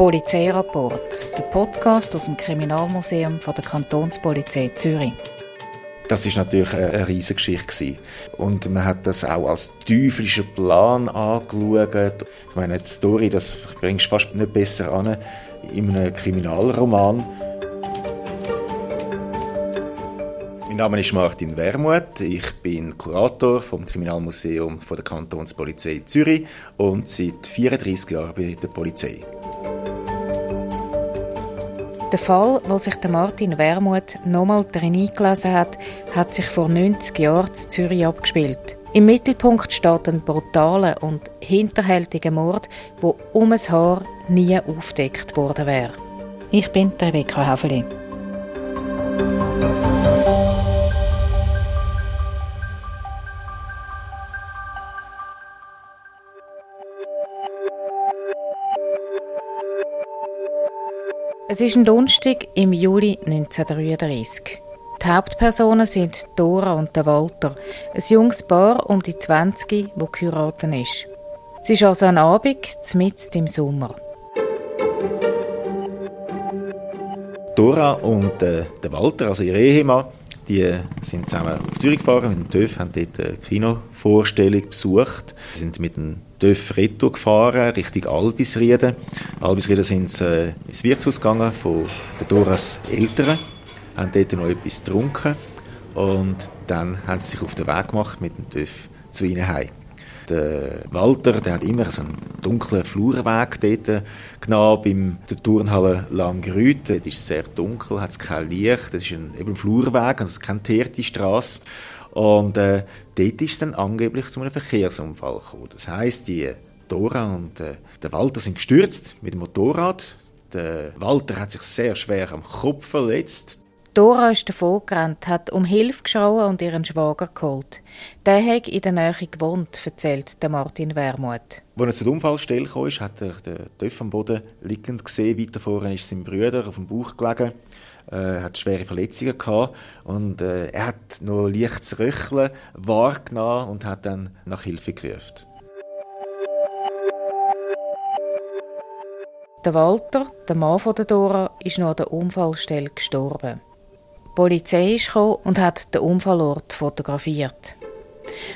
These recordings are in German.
Polizeirapport, der Podcast aus dem Kriminalmuseum von der Kantonspolizei Zürich. Das ist natürlich eine, riesige Geschichte und man hat das auch als teuflischen Plan angeschaut. Ich meine, die Story, das bringst du fast nicht besser an in einem Kriminalroman. Mein Name ist Martin Wermuth. Ich bin Kurator vom Kriminalmuseum der Kantonspolizei Zürich und seit 34 Jahren bei der Polizei. Der Fall, wo sich Martin Wermuth nochmal eingelesen hat, hat sich vor 90 Jahren in Zürich abgespielt. Im Mittelpunkt steht ein brutaler und hinterhältiger Mord, wo um ein Haar nie aufdeckt worden wäre. Ich bin Rebecca Haveli. Es ist ein Donnerstag im Juli 1933. Die Hauptpersonen sind Dora und Walter, ein junges Paar um die 20, wo geheiratet ist. Es ist also ein Abend, mitten im Sommer. Dora und äh, Walter, also ihr Ehemann, die sind zusammen auf Zürich gefahren mit dem TÜV, haben dort eine Kinovorstellung besucht, sind mit dem TÜV Retour gefahren, Richtung Albisrieden. Albisrieden sind sie äh, ins Wirtshaus gegangen von den Doras Eltern, haben dort noch etwas getrunken und dann haben sie sich auf den Weg gemacht mit dem TÜV zu ihnen heim. Der Walter, der hat immer so einen dunklen Flurweg dort genommen, beim der Turnhalle Langrüt. Dort ist es sehr dunkel, hat es kein Licht, das ist ein, eben ein Flurweg, also keine teerte Straße. Und äh, dort ist es dann angeblich zu einem Verkehrsunfall gekommen. Das heißt, die Dora und äh, der Walter sind gestürzt mit dem Motorrad. Der Walter hat sich sehr schwer am Kopf verletzt. Dora ist davon gerannt, hat um Hilfe geschrien und ihren Schwager geholt. Der hat in der Nähe gewohnt, erzählt der Martin Wermuth. Als er zur Unfallstelle kam, hat er den Töpf am Boden liegend gesehen. Weiter vorne ist sein Bruder auf dem Bauch gelegen äh, hat schwere Verletzungen gehabt und äh, er hat noch leichtes Röcheln wahrgenommen und hat dann nach Hilfe gerufen. Der Walter, der Mann von der Dora, ist noch an der Unfallstelle gestorben. Die Polizei ist und hat den Unfallort fotografiert.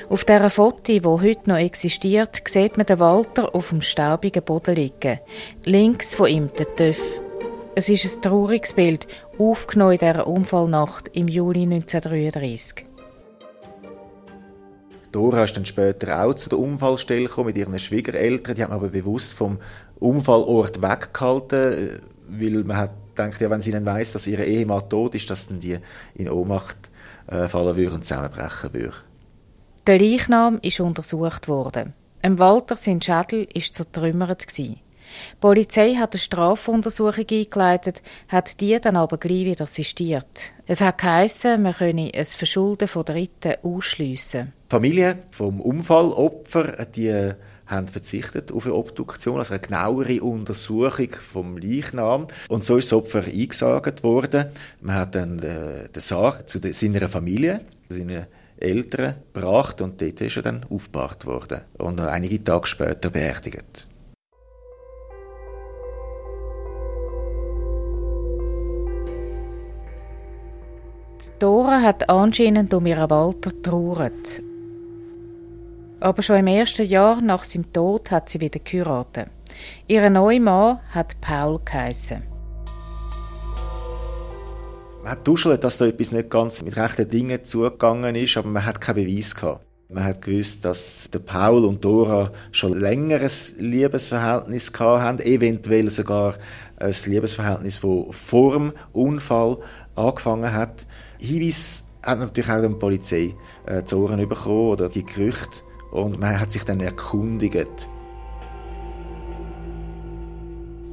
Auf dieser Foto, die heute noch existiert, sieht man den Walter auf dem staubigen Boden liegen. Links von ihm der Töff. Es ist ein trauriges Bild, aufgenommen in dieser Unfallnacht im Juli 1933. Dora ist dann später auch zu der Unfallstelle gekommen mit ihren Schwiegereltern. Die haben aber bewusst vom Unfallort weggehalten, weil man hat gedacht, ja, wenn sie dann weiss, dass ihre Ehemann tot ist, dass dann die in Ohnmacht äh, fallen würde und zusammenbrechen würde. Der Leichnam ist untersucht worden. Im Walter sein Schädel ist zertrümmert gewesen. Die Polizei hat eine Strafuntersuchung eingeleitet, hat die dann aber gleich wieder assistiert. Es hat geheissen, man könne ein Verschulden von Dritten ausschliessen. Die Familie vom Unfallopfer, die haben verzichtet auf eine Obduktion, also eine genauere Untersuchung vom Leichnam. Und so ist das Opfer eingesagt worden. Man hat dann äh, den Sarg zu seiner Familie, seinen Eltern gebracht und dort ist er dann aufgebahrt worden und einige Tage später beerdigt. Dora hat anscheinend um ihren Walter getrauert. Aber schon im ersten Jahr nach seinem Tod hat sie wieder geheiratet. Ihr neuer Mann hat Paul geheissen. Man hat duschelt, dass da etwas nicht ganz mit rechten Dingen zugegangen ist, aber man hat keinen Beweis gehabt. Man hat gewusst, dass der Paul und Dora schon längeres Liebesverhältnis haben, eventuell sogar ein Liebesverhältnis, das vor dem Unfall angefangen hat. Hinweis hat natürlich auch die Polizei äh, zu Ohren bekommen oder die Gerüchte und man hat sich dann erkundigt.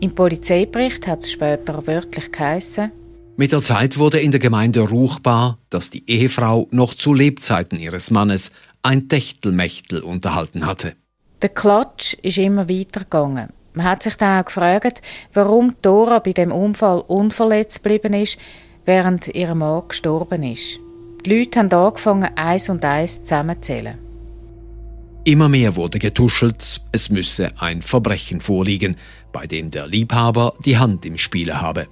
Im Polizeibericht hat es später wörtlich geheißen, mit der Zeit wurde in der Gemeinde ruchbar, dass die Ehefrau noch zu Lebzeiten ihres Mannes ein Techtelmechtel unterhalten hatte. Der Klatsch ist immer weitergegangen. Man hat sich dann auch gefragt, warum Dora bei dem Unfall unverletzt geblieben ist, während ihr Mann gestorben ist. Die Leute haben angefangen, eins und eins zusammenzählen. Immer mehr wurde getuschelt, es müsse ein Verbrechen vorliegen. bei dem der Liebhaber die Hand im Spiele habe.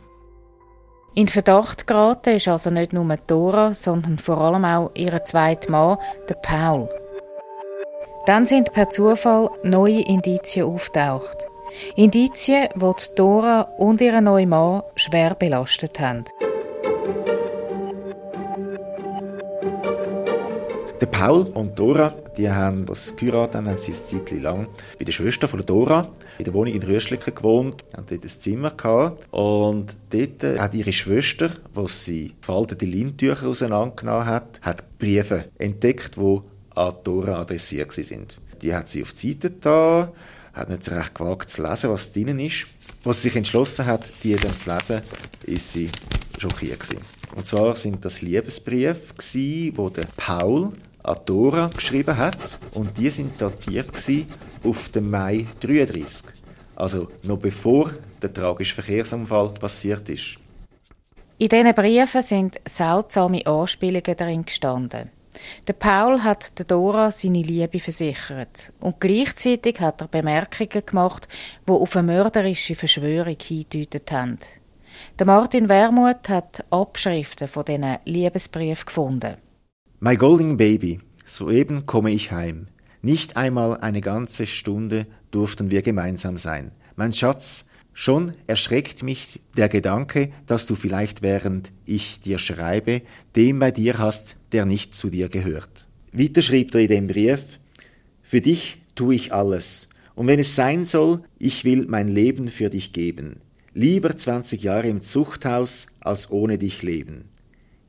In Verdacht geraten ist also nicht nur Dora, sondern vor allem auch ihr zweiter Mann, der Paul. Dann sind per Zufall neue Indizien auftaucht. Indizien, die Dora und ihren neuen Mann schwer belastet haben. Der Paul und Dora, die haben, was geheiratet haben, haben sie ein Zeit lang bei der Schwester von Dora in der Wohnung in Röschliken gewohnt, haben dort ein Zimmer gehabt und dort hat ihre Schwester, was sie gefaltete Lintücher auseinandergenommen hat, hat Briefe entdeckt, die an Dora adressiert sind. Die hat sie auf die Seite da, hat nicht so recht gewagt zu lesen, was drinnen ist. Was sie sich entschlossen hat, die dann zu lesen, ist sie schockiert gewesen. Und zwar sind das Liebesbriefe wo der Paul an Dora geschrieben hat und die sind datiert auf den Mai 33. Also noch bevor der tragische Verkehrsunfall passiert ist. In diesen Briefen sind seltsame Anspielungen darin gestanden. Der Paul hat der Dora seine Liebe versichert und gleichzeitig hat er Bemerkungen gemacht, die auf eine mörderische Verschwörung hindeutet haben. Der Martin Wermuth hat Abschriften von diesen Liebesbriefen gefunden. My golden baby, soeben komme ich heim. Nicht einmal eine ganze Stunde durften wir gemeinsam sein. Mein Schatz, schon erschreckt mich der Gedanke, dass du vielleicht während ich dir schreibe, den bei dir hast, der nicht zu dir gehört. Weiter schrieb er in dem Brief, für dich tue ich alles, und wenn es sein soll, ich will mein Leben für dich geben. Lieber 20 Jahre im Zuchthaus, als ohne dich leben.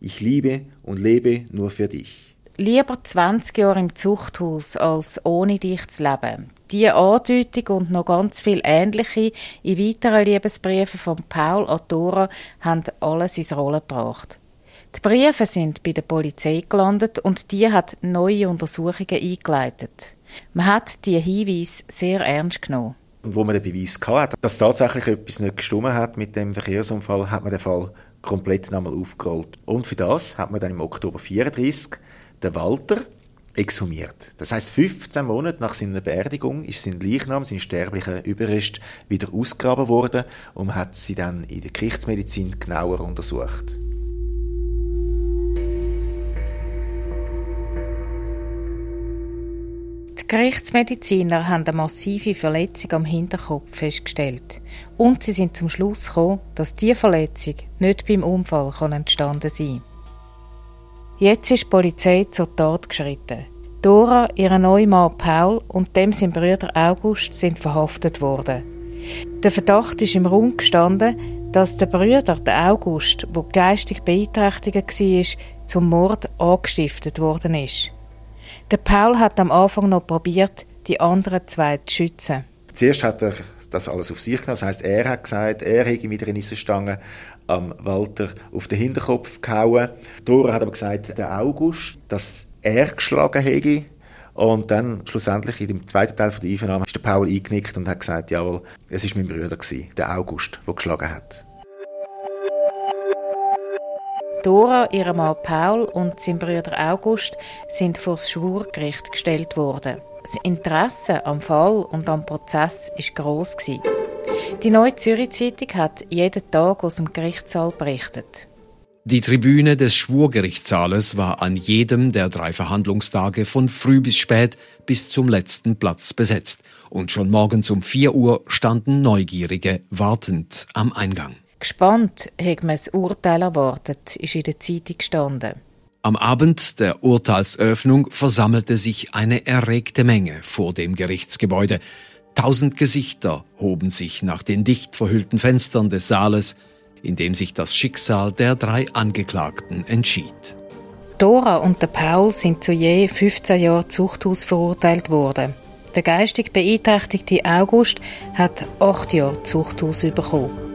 Ich liebe und lebe nur für dich. Lieber 20 Jahre im Zuchthaus, als ohne dich zu leben. Diese Andeutung und noch ganz viele ähnliche in weiteren Liebesbriefen von Paul an Dora haben alles ins Rollen gebracht. Die Briefe sind bei der Polizei gelandet und die hat neue Untersuchungen eingeleitet. Man hat die Hinweise sehr ernst genommen. Und wo man den Beweis hatte, dass tatsächlich etwas nicht gestimmt hat mit dem Verkehrsunfall, hat man den Fall komplett nochmal aufgerollt. Und für das hat man dann im Oktober 34 den Walter exhumiert. Das heißt, 15 Monate nach seiner Beerdigung ist sein Leichnam, sein sterblicher Überrest wieder ausgegraben worden und hat sie dann in der Gerichtsmedizin genauer untersucht. Gerichtsmediziner haben eine massive Verletzung am Hinterkopf festgestellt und sie sind zum Schluss gekommen, dass diese Verletzung nicht beim Unfall entstanden sein kann. Jetzt ist die Polizei zur Tat geschritten. Dora, ihr neuer Mann Paul und dem sein Bruder August sind verhaftet worden. Der Verdacht ist im Raum gestanden, dass der Bruder, der August, der geistig beeinträchtigt war, zum Mord angestiftet worden ist. Der Paul hat am Anfang noch probiert, die anderen zwei zu schützen. Zuerst hat er das alles auf sich genommen. Das heißt, er hat gesagt, er hätte mit einer Nissenstange am Walter auf den Hinterkopf gehauen. Dora hat aber gesagt, der August, dass er geschlagen hätte. Und dann schlussendlich in dem zweiten Teil der Einvernahme ist der Paul eingenickt und hat gesagt, jawohl, es ist mein Bruder gewesen, der August, der geschlagen hat. Dora, ihr Mann Paul und sein Bruder August sind vor das Schwurgericht gestellt worden. Das Interesse am Fall und am Prozess war gross. Die Neue Zürich Zeitung hat jeden Tag aus dem Gerichtssaal berichtet. Die Tribüne des Schwurgerichtssaales war an jedem der drei Verhandlungstage von früh bis spät bis zum letzten Platz besetzt. Und schon morgens um 4 Uhr standen Neugierige wartend am Eingang. Gespannt hat man das Urteil erwartet, ist in der Zeitung gestanden. Am Abend der Urteilseröffnung versammelte sich eine erregte Menge vor dem Gerichtsgebäude. Tausend Gesichter hoben sich nach den dicht verhüllten Fenstern des Saales, in dem sich das Schicksal der drei Angeklagten entschied. Dora und der Paul sind zu je 15 Jahren Zuchthaus verurteilt worden. Der geistig beeinträchtigte August hat acht Jahre Zuchthaus bekommen.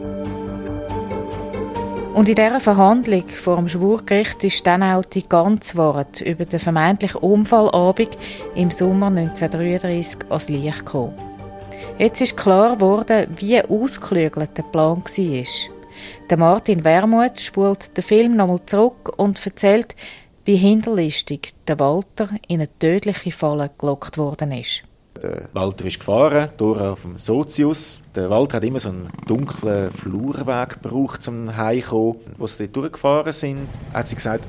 Und in dieser Verhandlung vor dem Schwurgericht ist dann auch die ganze Wahrheit über den vermeintlichen Unfallabend im Sommer 1933 ans Licht gekommen. Jetzt ist klar geworden, wie ausgeklügelt der Plan war. Der Martin Wermuth spult den Film nochmal zurück und erzählt, wie hinterlistig der Walter in eine tödliche Falle gelockt worden ist. Der Walter ist gefahren, Dora auf dem Sozius. Der Walter hat immer so einen dunklen Flurweg gebraucht, zum Heimkommen. Als sie dort durchgefahren sind, hat sie gesagt,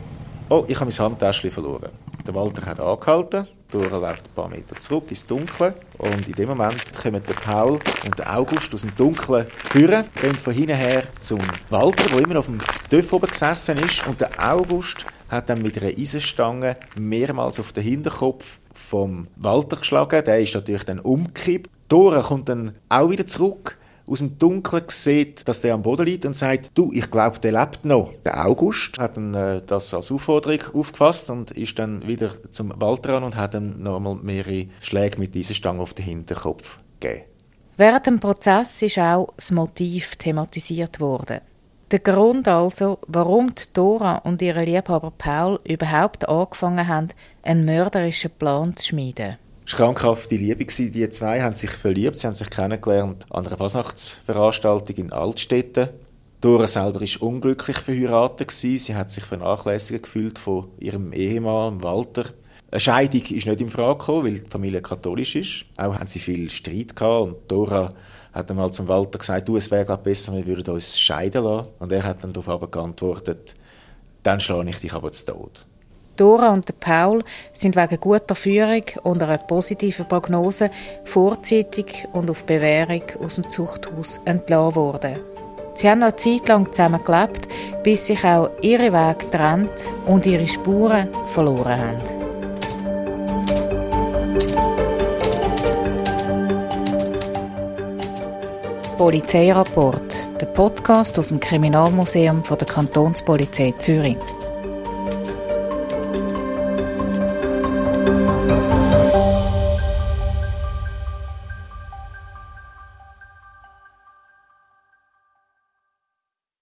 oh, ich habe mein Handtäschchen verloren. Der Walter hat angehalten, Dora läuft ein paar Meter zurück ins Dunkle und in dem Moment kommen der Paul und der August aus dem Dunklen führen, gehen von hinten her zum Walter, der immer auf dem Töpf oben gesessen ist und der August hat dann mit einer Eisenstange mehrmals auf den Hinterkopf vom Walter geschlagen. Der ist natürlich dann umgekippt. Dora kommt dann auch wieder zurück aus dem Dunkeln sieht, dass der am Boden liegt und sagt, du, ich glaube, der lebt noch. Der August hat dann, äh, das als Aufforderung aufgefasst und ist dann wieder zum Walter an und hat ihm nochmal mehrere Schläge mit dieser Stange auf den Hinterkopf gegeben. Während dem Prozess ist auch das Motiv thematisiert worden. Der Grund also, warum Dora und ihre Liebhaber Paul überhaupt angefangen haben, einen mörderischen Plan zu schmieden. Es war krankhafte Liebe. Die zwei haben sich verliebt, sie haben sich kennengelernt an einer Fasnachtsveranstaltung in Altstädten. Dora selber war unglücklich verheiratet. Sie hat sich vernachlässigt gefühlt von ihrem Ehemann Walter. Eine Scheidung ist nicht in Frage gekommen, weil die Familie katholisch ist. Auch haben sie viel Streit gehabt und Dora hat einmal zum Walter gesagt, du, es wäre besser, wir würden uns scheiden lassen. Und er hat dann darauf geantwortet, dann schlage ich dich aber zu Tod. Dora und Paul sind wegen guter Führung und einer positiven Prognose vorzeitig und auf Bewährung aus dem Zuchthaus entlassen worden. Sie haben noch eine Zeit lang zusammen gelebt, bis sich auch ihre Wege getrennt und ihre Spuren verloren haben. Polizeirapport, der Podcast aus dem Kriminalmuseum der Kantonspolizei Zürich.